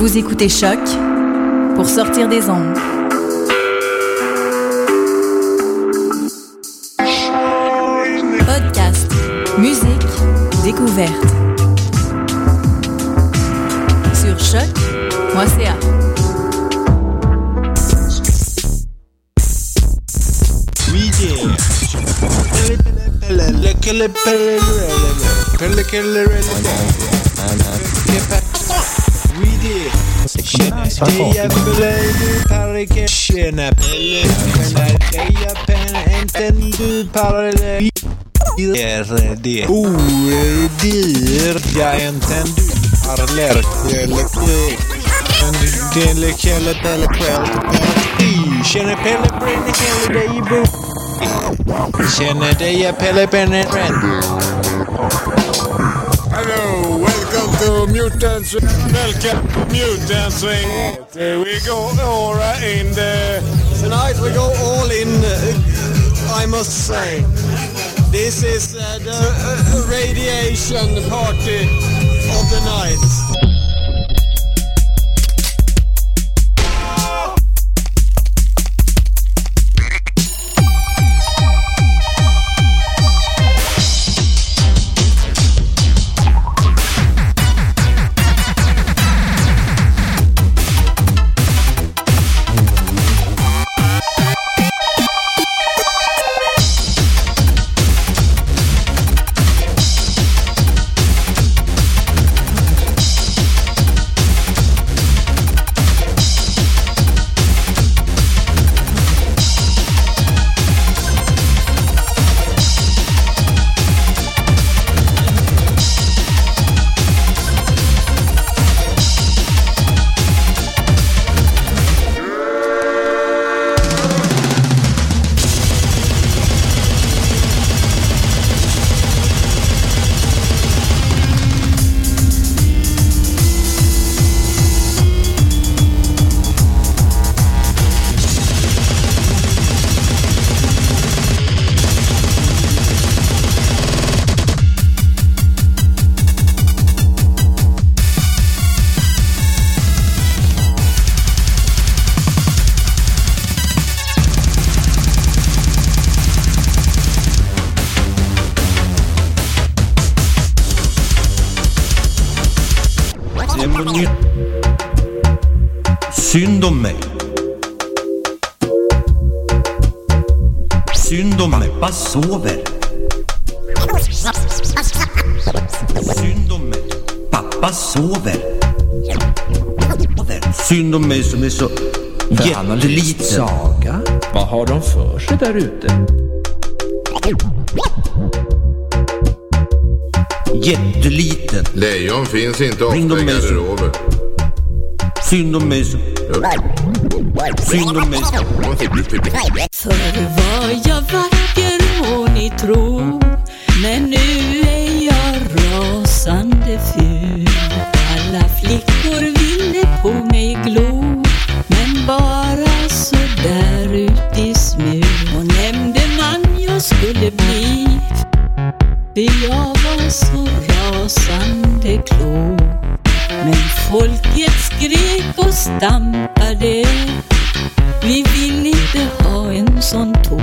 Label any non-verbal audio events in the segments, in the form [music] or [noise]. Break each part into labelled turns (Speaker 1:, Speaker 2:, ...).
Speaker 1: Vous écoutez Choc pour sortir des ondes. Podcast, musique, découverte. Sur choc.ca.
Speaker 2: Oui, Parike Tjena Pelle Är det ordyr? Jag inte du parler Pelle Pelle Pelle Pelle Pelle Tjena Pelle Brenne Pelle Dig Bo Tjena dig Pelle Brenne
Speaker 3: Brenne welcome to Mutants. Welcome Mutants Swing. Uh, we go all in the.
Speaker 4: Tonight we go all in, uh, I must say. This is uh, the uh, radiation party of the night.
Speaker 5: Där ute?
Speaker 6: Jätteliten.
Speaker 7: Lejon finns inte ofta i garderober.
Speaker 6: Synd om mig. Synd om mig.
Speaker 8: Rasande klok Men folket skrek och stampade vi vill inte ha en sån tok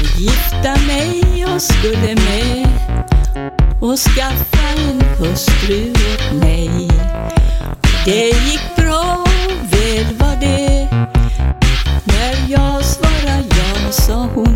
Speaker 8: och gifta mig jag skulle med och skaffa en hustru åt mig. Det gick bra, väl var det. När jag svarade ja sa hon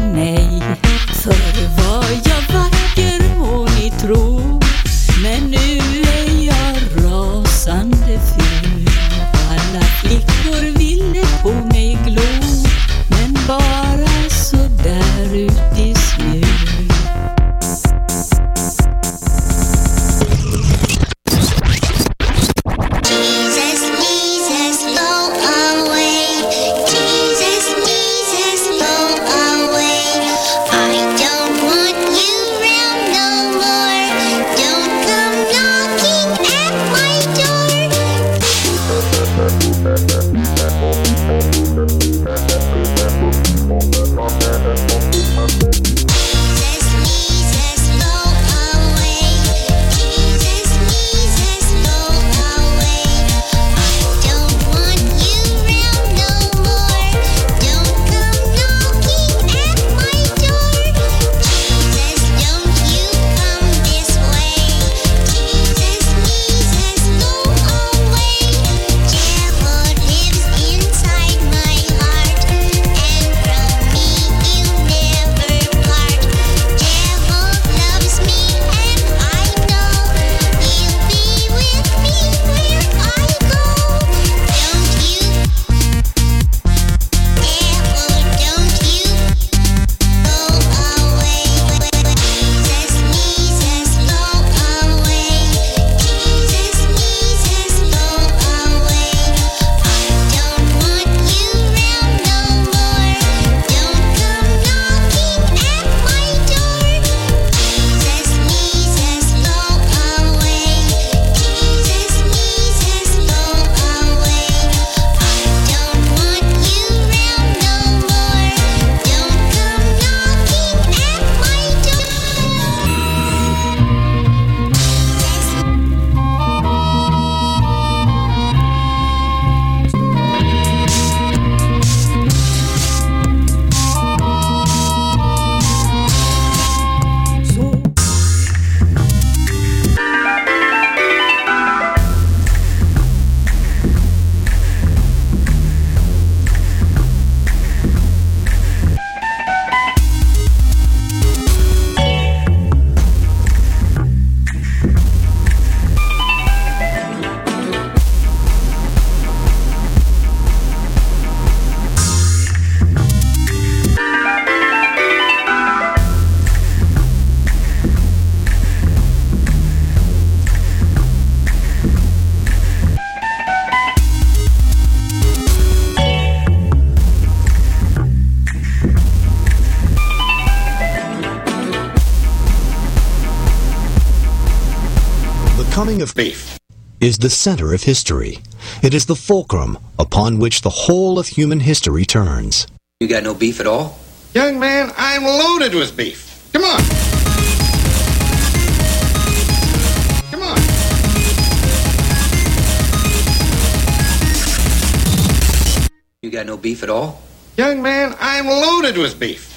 Speaker 7: is the center of history. It is the fulcrum upon which the whole of human history turns.
Speaker 9: You got no beef at all? Young man, I'm loaded with beef. Come on. Come on. You got no beef at all? Young man, I'm loaded with beef.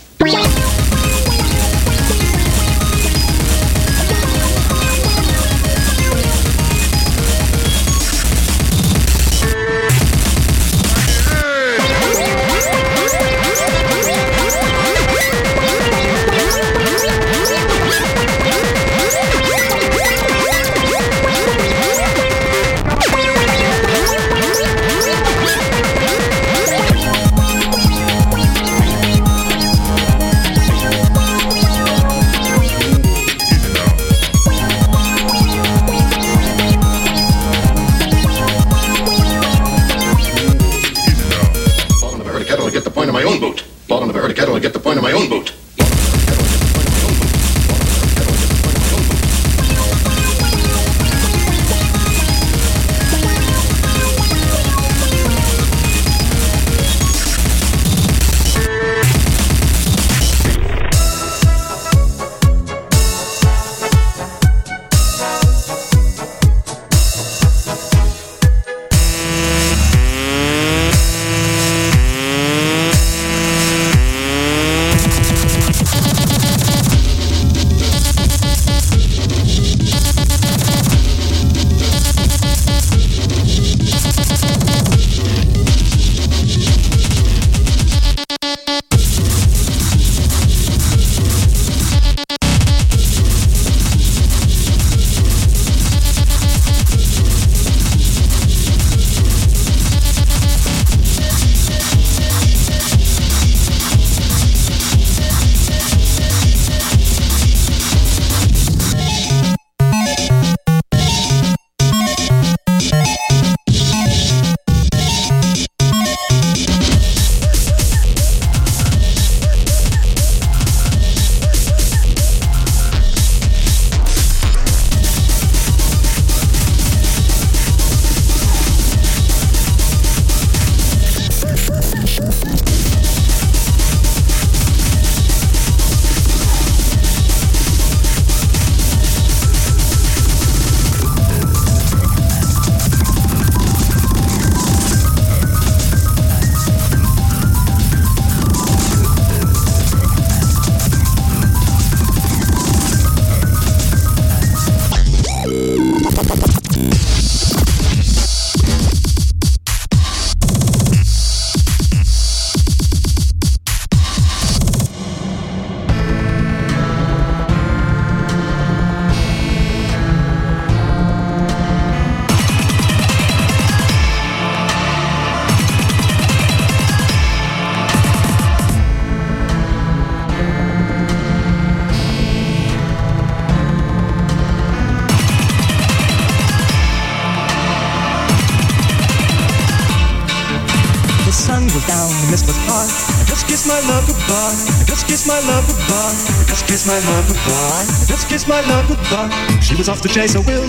Speaker 10: My
Speaker 11: love goodbye. Just kissed my love goodbye. She was off to chase a will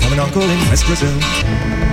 Speaker 11: from an uncle in West Brazil.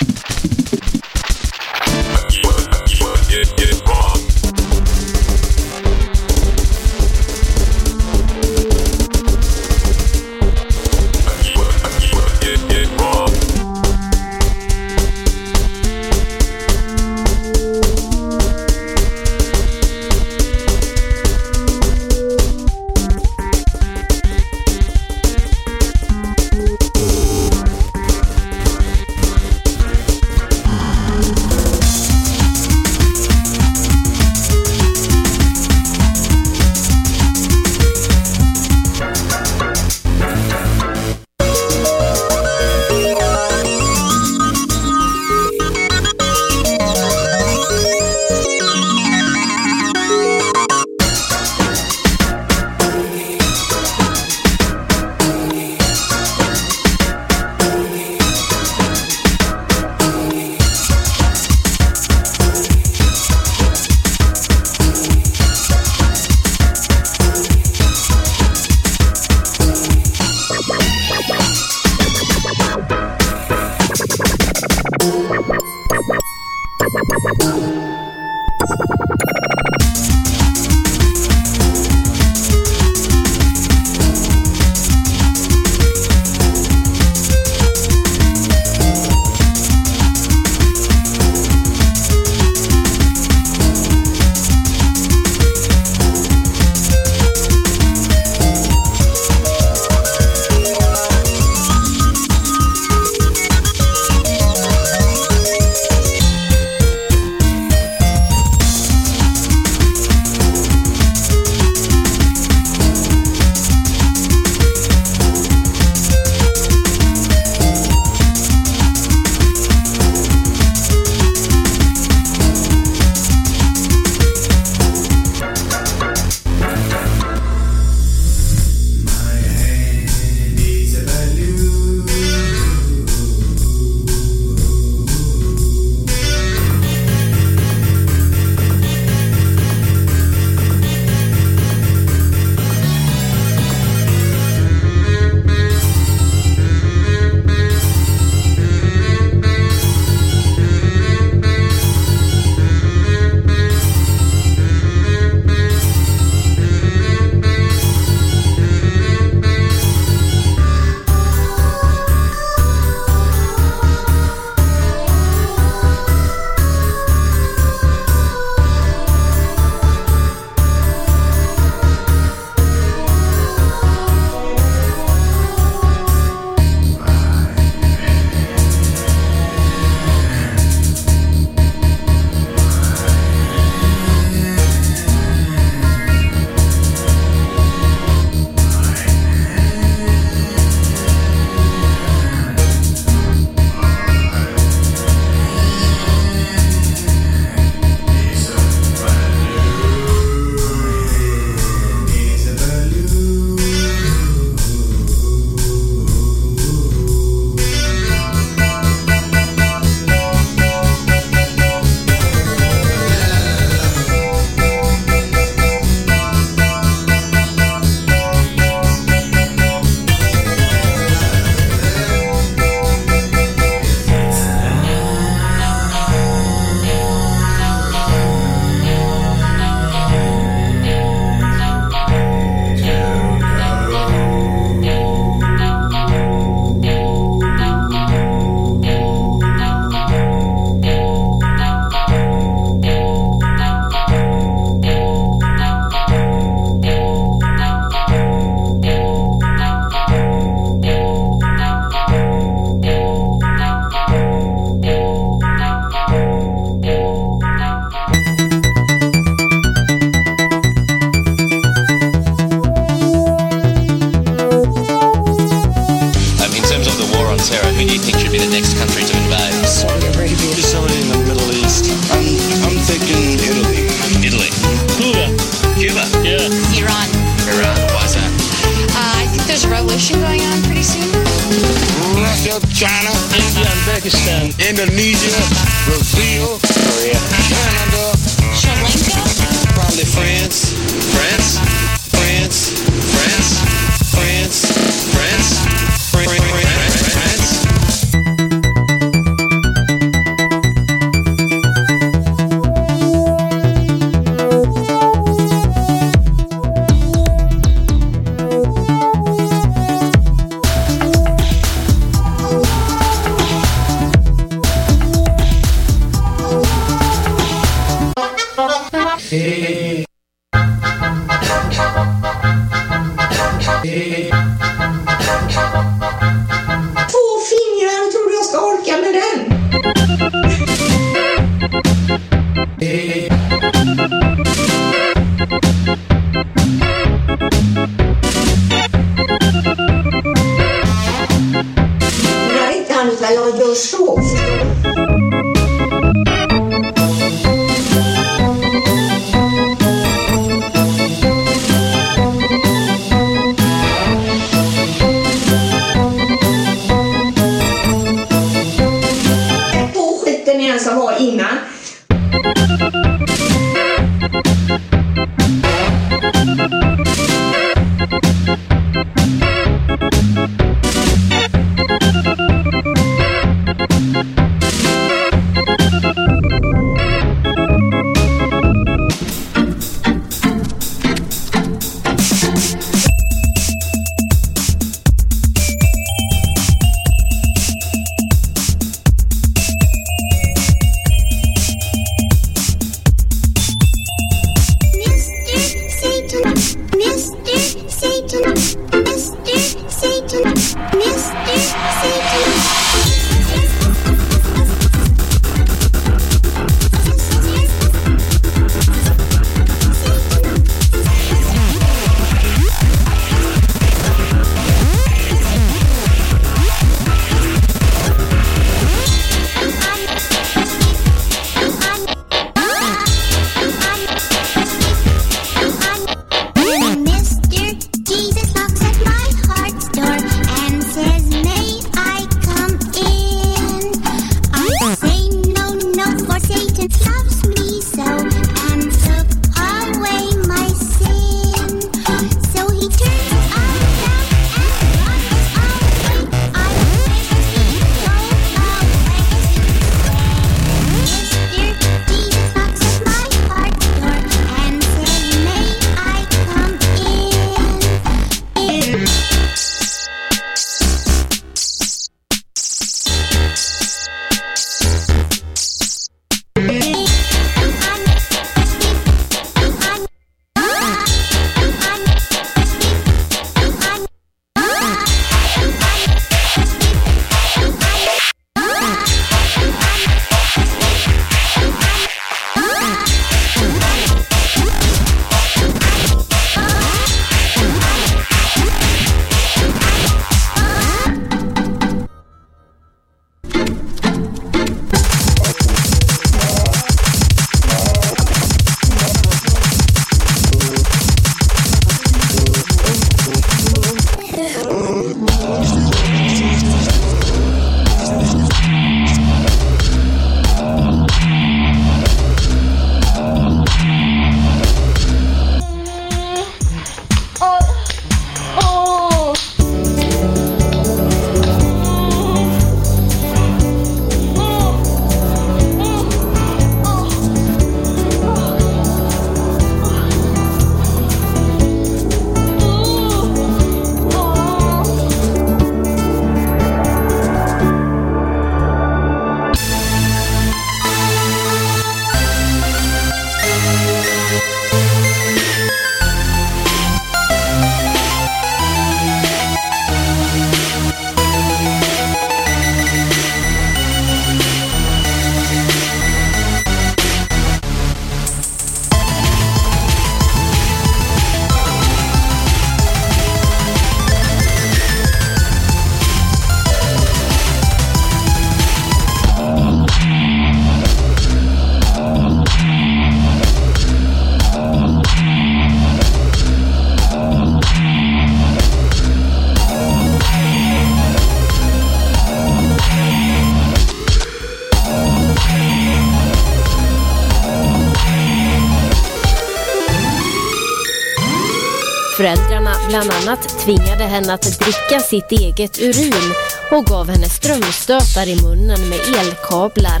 Speaker 12: Bland annat tvingade henne att dricka sitt eget urin och gav henne strömstötar i munnen med elkablar.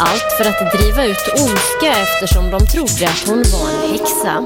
Speaker 12: Allt för att driva ut ondska eftersom de trodde att hon var en häxa.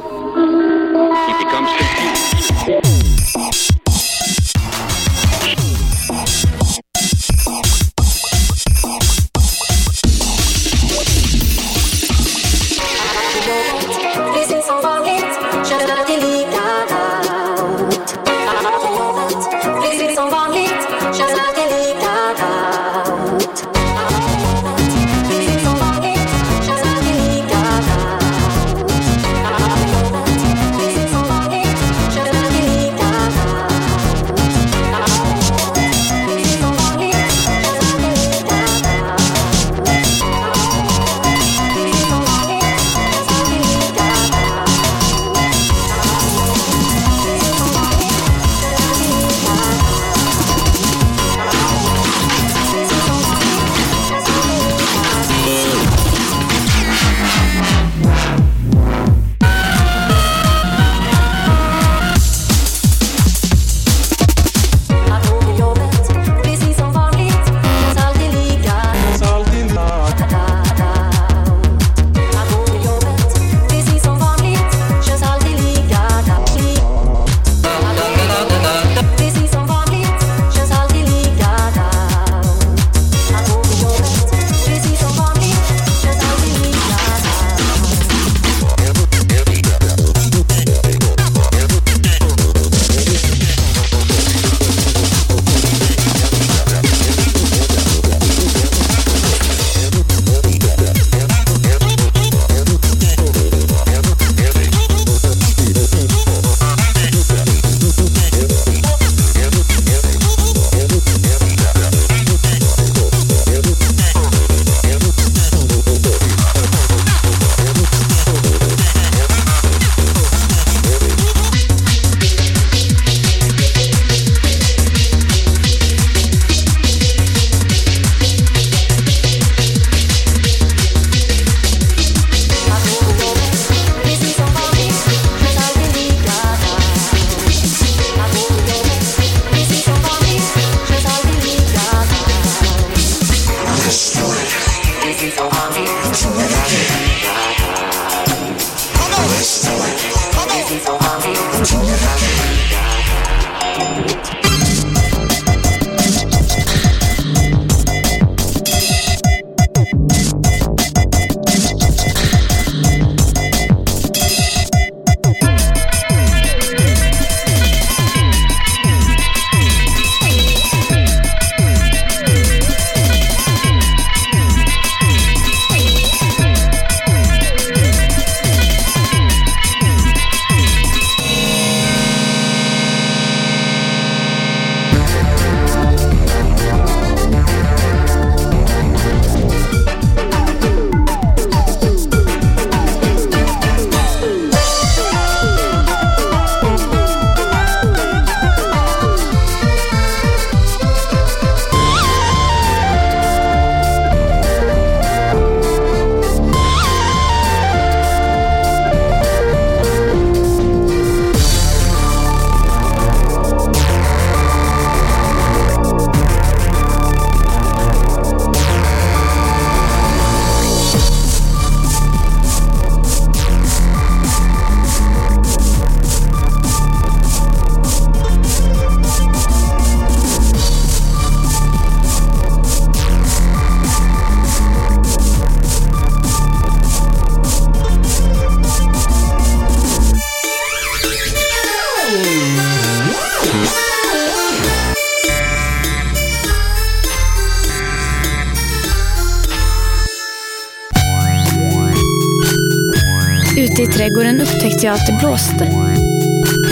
Speaker 13: Blåste.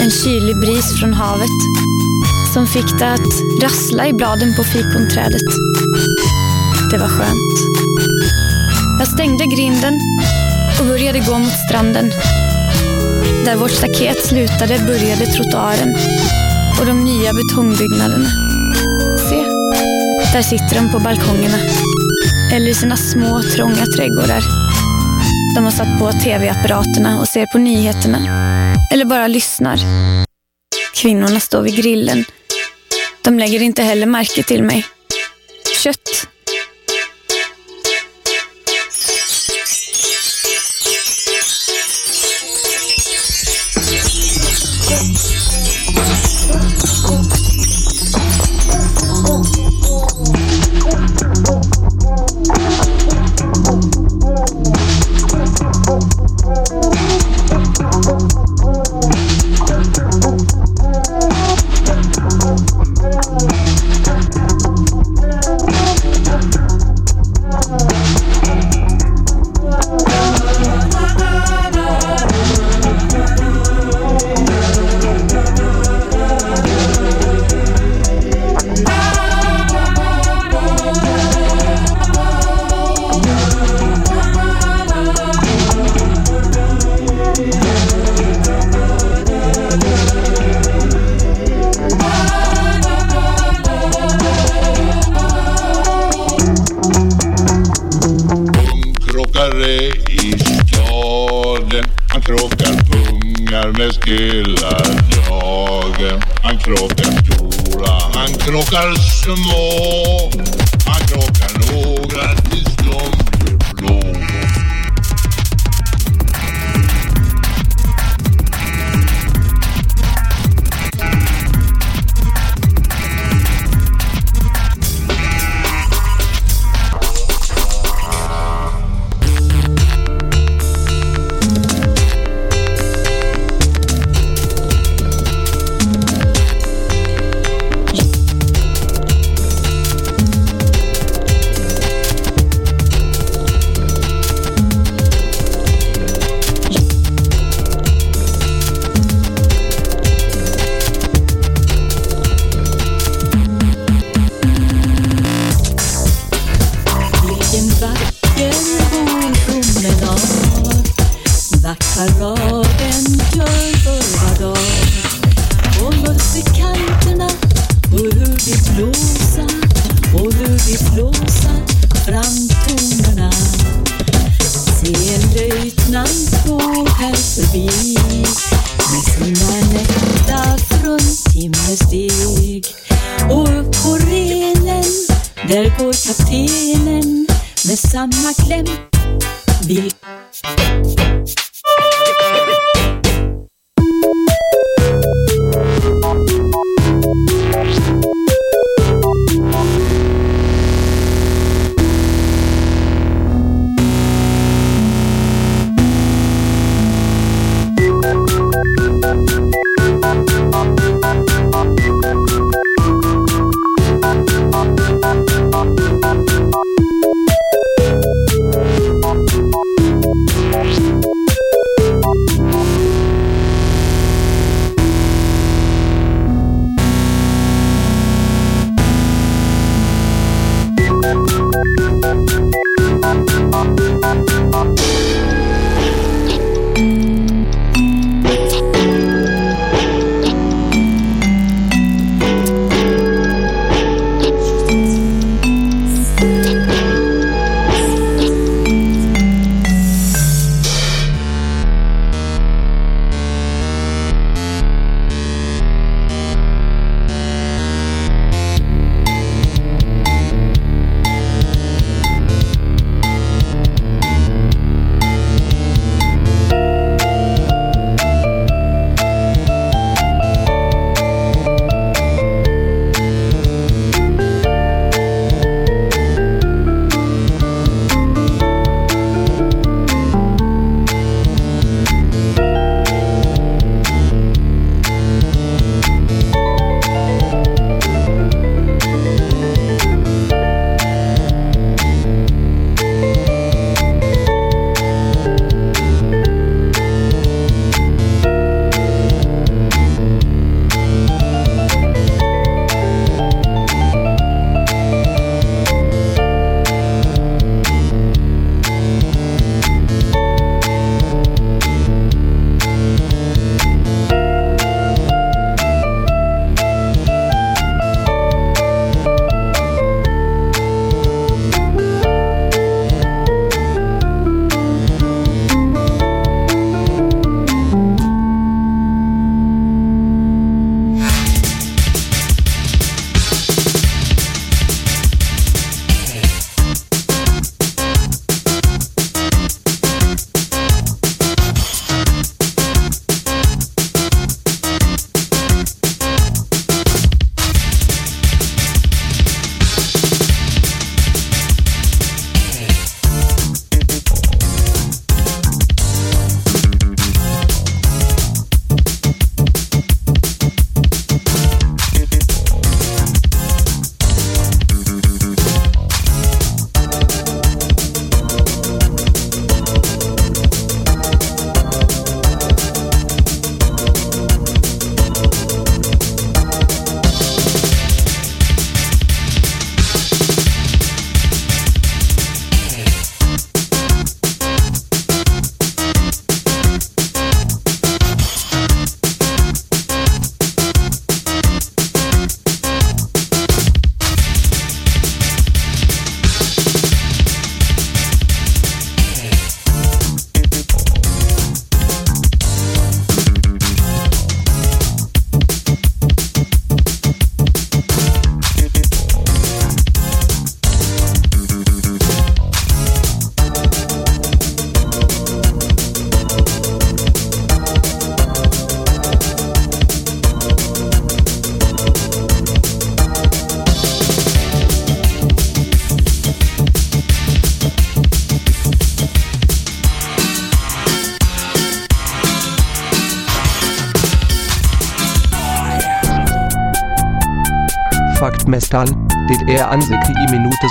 Speaker 13: En kylig bris från havet som fick det att rassla i bladen på fikonträdet. Det var skönt. Jag stängde grinden och började gå mot stranden. Där vårt staket slutade började trottoaren och de nya betongbyggnaderna. Se, där sitter de på balkongerna. Eller i sina små trånga trädgårdar. De har satt på tv-apparaterna och ser på nyheterna. Eller bara lyssnar.
Speaker 8: Kvinnorna står vid grillen. De lägger inte heller märke till mig. Kött.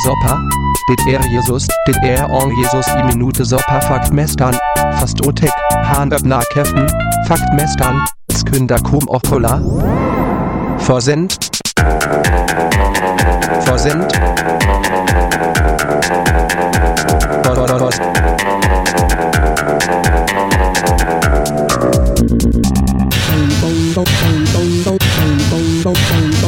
Speaker 14: sopa, det er Jesus, det er on Jesus i minute sopa fakt mestan, fast otek, han öppna käften, fakt mestan, skynda kom och kolla. Versend. Versend.
Speaker 15: Versend.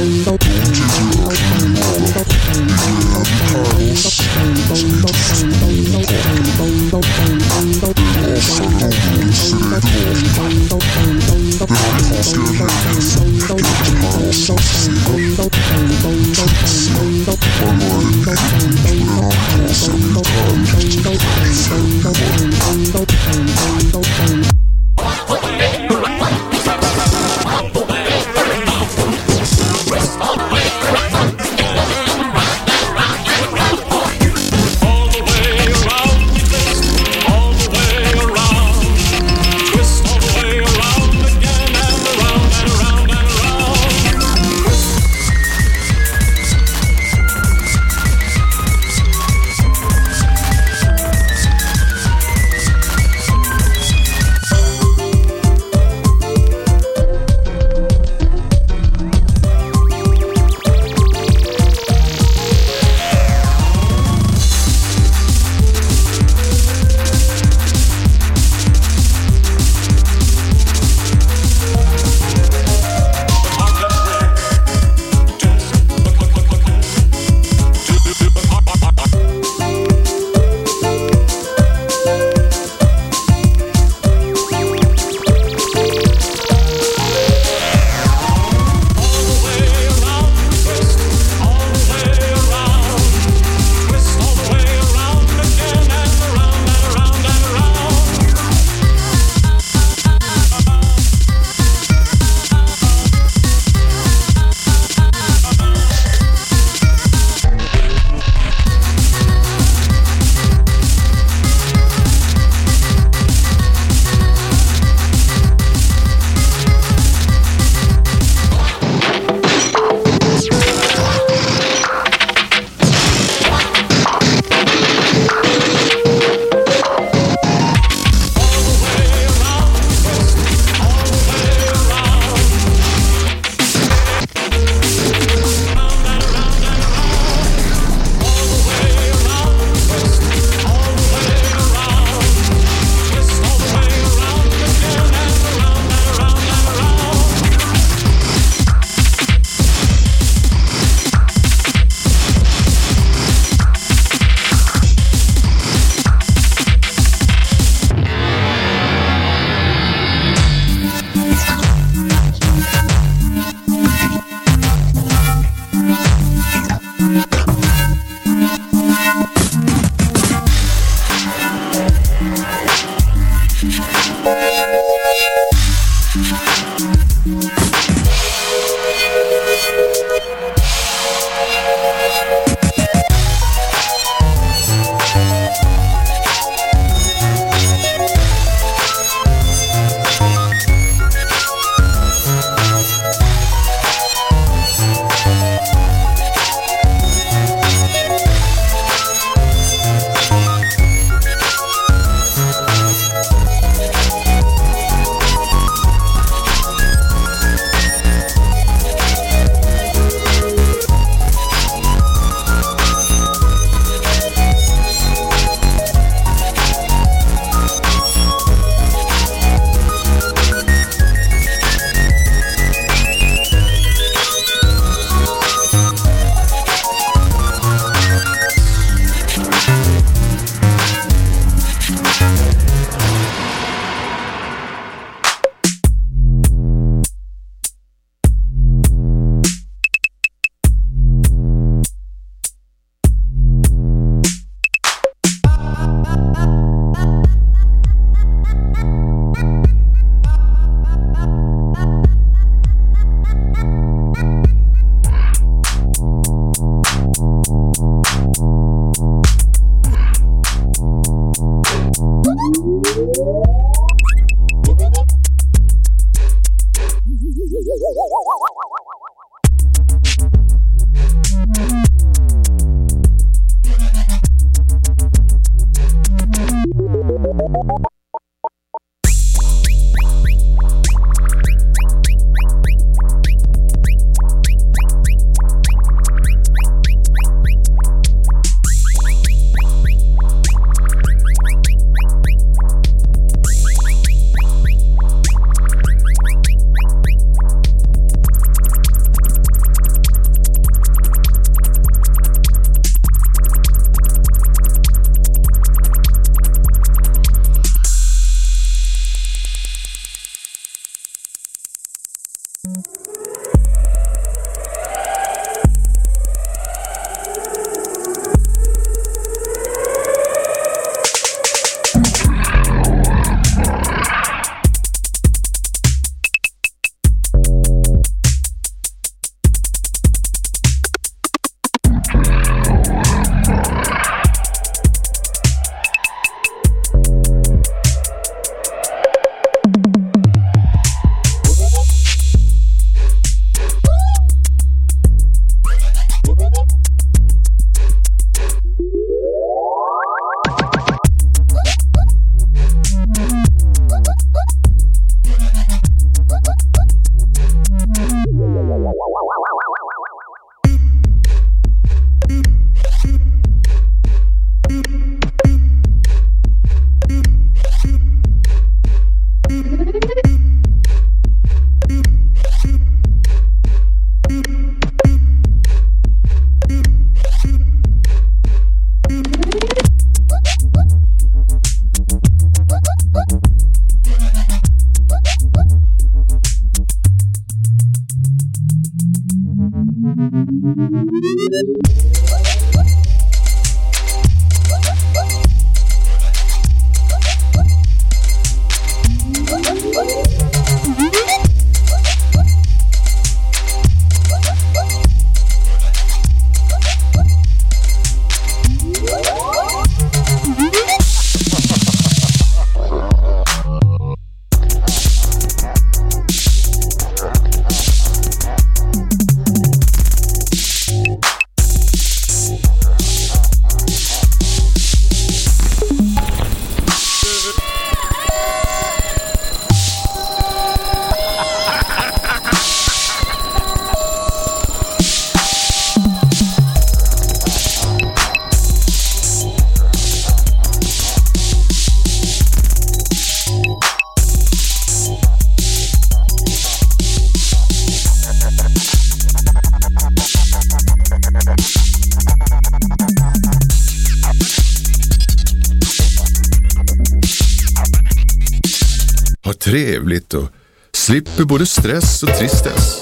Speaker 15: Trevligt och slipper både stress och tristess.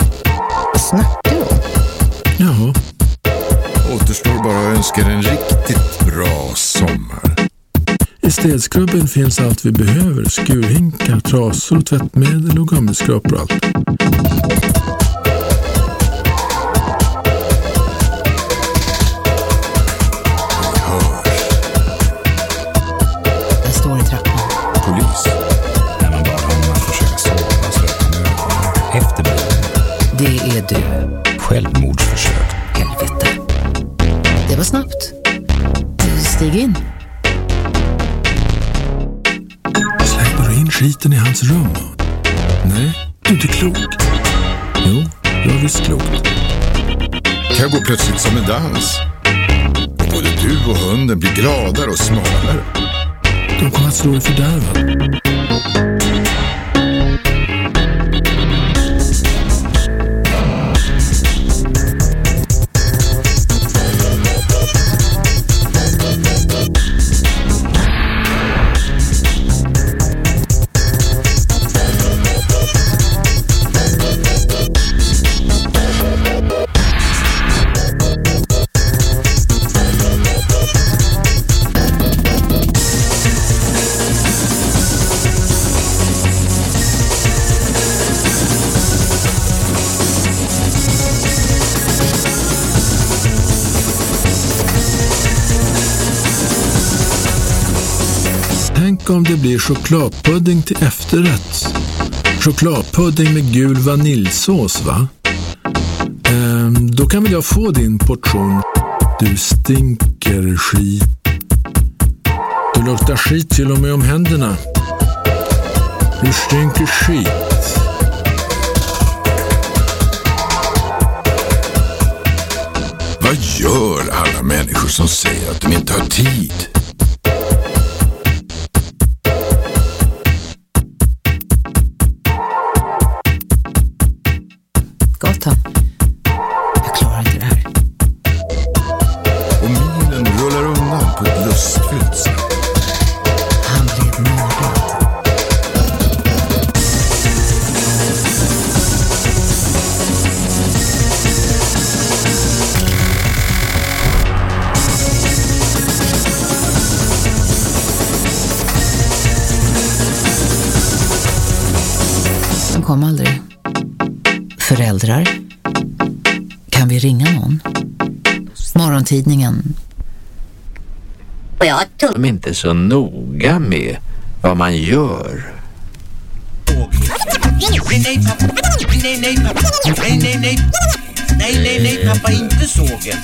Speaker 16: Vad snackar du om?
Speaker 15: Jaha. Återstår bara att önska er en riktigt bra sommar.
Speaker 17: I städskrubben finns allt vi behöver. Skurhinkar, trasor, tvättmedel och gummiskrapor och allt.
Speaker 16: Är du.
Speaker 18: Självmordsförsök.
Speaker 16: Helvete. Det var snabbt. Stig in.
Speaker 17: Slänger du in skiten i hans rum? Nej, du är inte klok. Jo, jag är visst klok.
Speaker 15: Kan gå plötsligt som en dans. Och både du och hunden blir gladare och smalare.
Speaker 17: De kommer att slå i fördärvad. Om det blir chokladpudding till efterrätt. Chokladpudding med gul vaniljsås, va? Ehm, då kan väl jag få din portion. Du stinker skit. Du luktar skit till och med om händerna. Du stinker skit.
Speaker 15: Vad gör alla människor som säger att de inte har tid?
Speaker 16: Föräldrar? Kan vi ringa någon? Morgontidningen?
Speaker 5: Och jag tror de är inte så noga med vad man gör.
Speaker 6: Nej, nej, pappa. Nej, nej, pappa. Nej, nej, nej. Nej, nej, nej, pappa, inte sågen.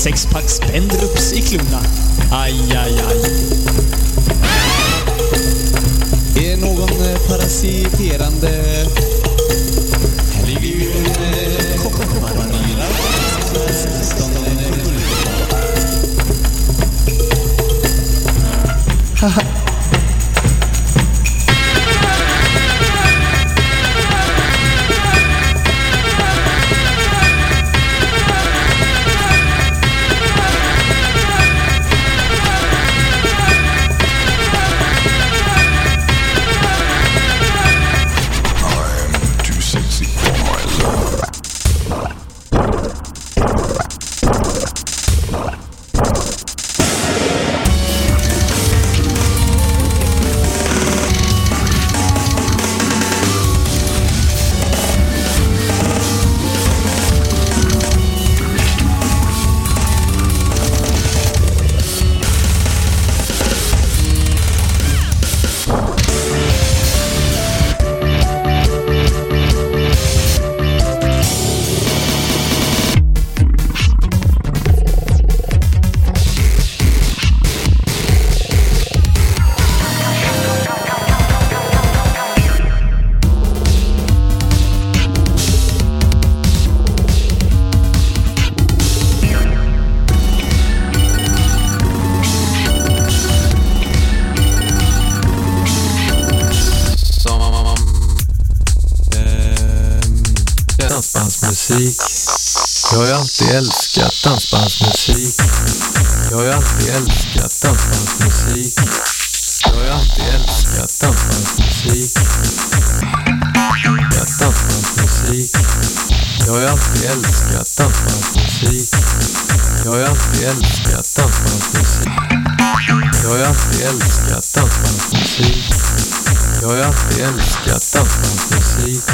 Speaker 19: Sexpack Spendrups i klorna. Aj, aj, aj.
Speaker 4: Är någon eh, parasiterande... Haha. [laughs]
Speaker 5: dansbandsmusik. Jag har ju alltid älskat dansbandsmusik. Jag har ju alltid älskat dansbandsmusik. Jag har ju alltid älskat dansbandsmusik. Älskat dansbandsmusik. Jag har ju alltid älskat dansbandsmusik. Jag har ju alltid älskat dansbandsmusik. Jag har ju alltid älskat dansbandsmusik. Jag har ju alltid älskat dansbandsmusik.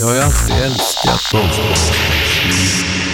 Speaker 5: Jag har ju alltid älskat dansbandsmusik.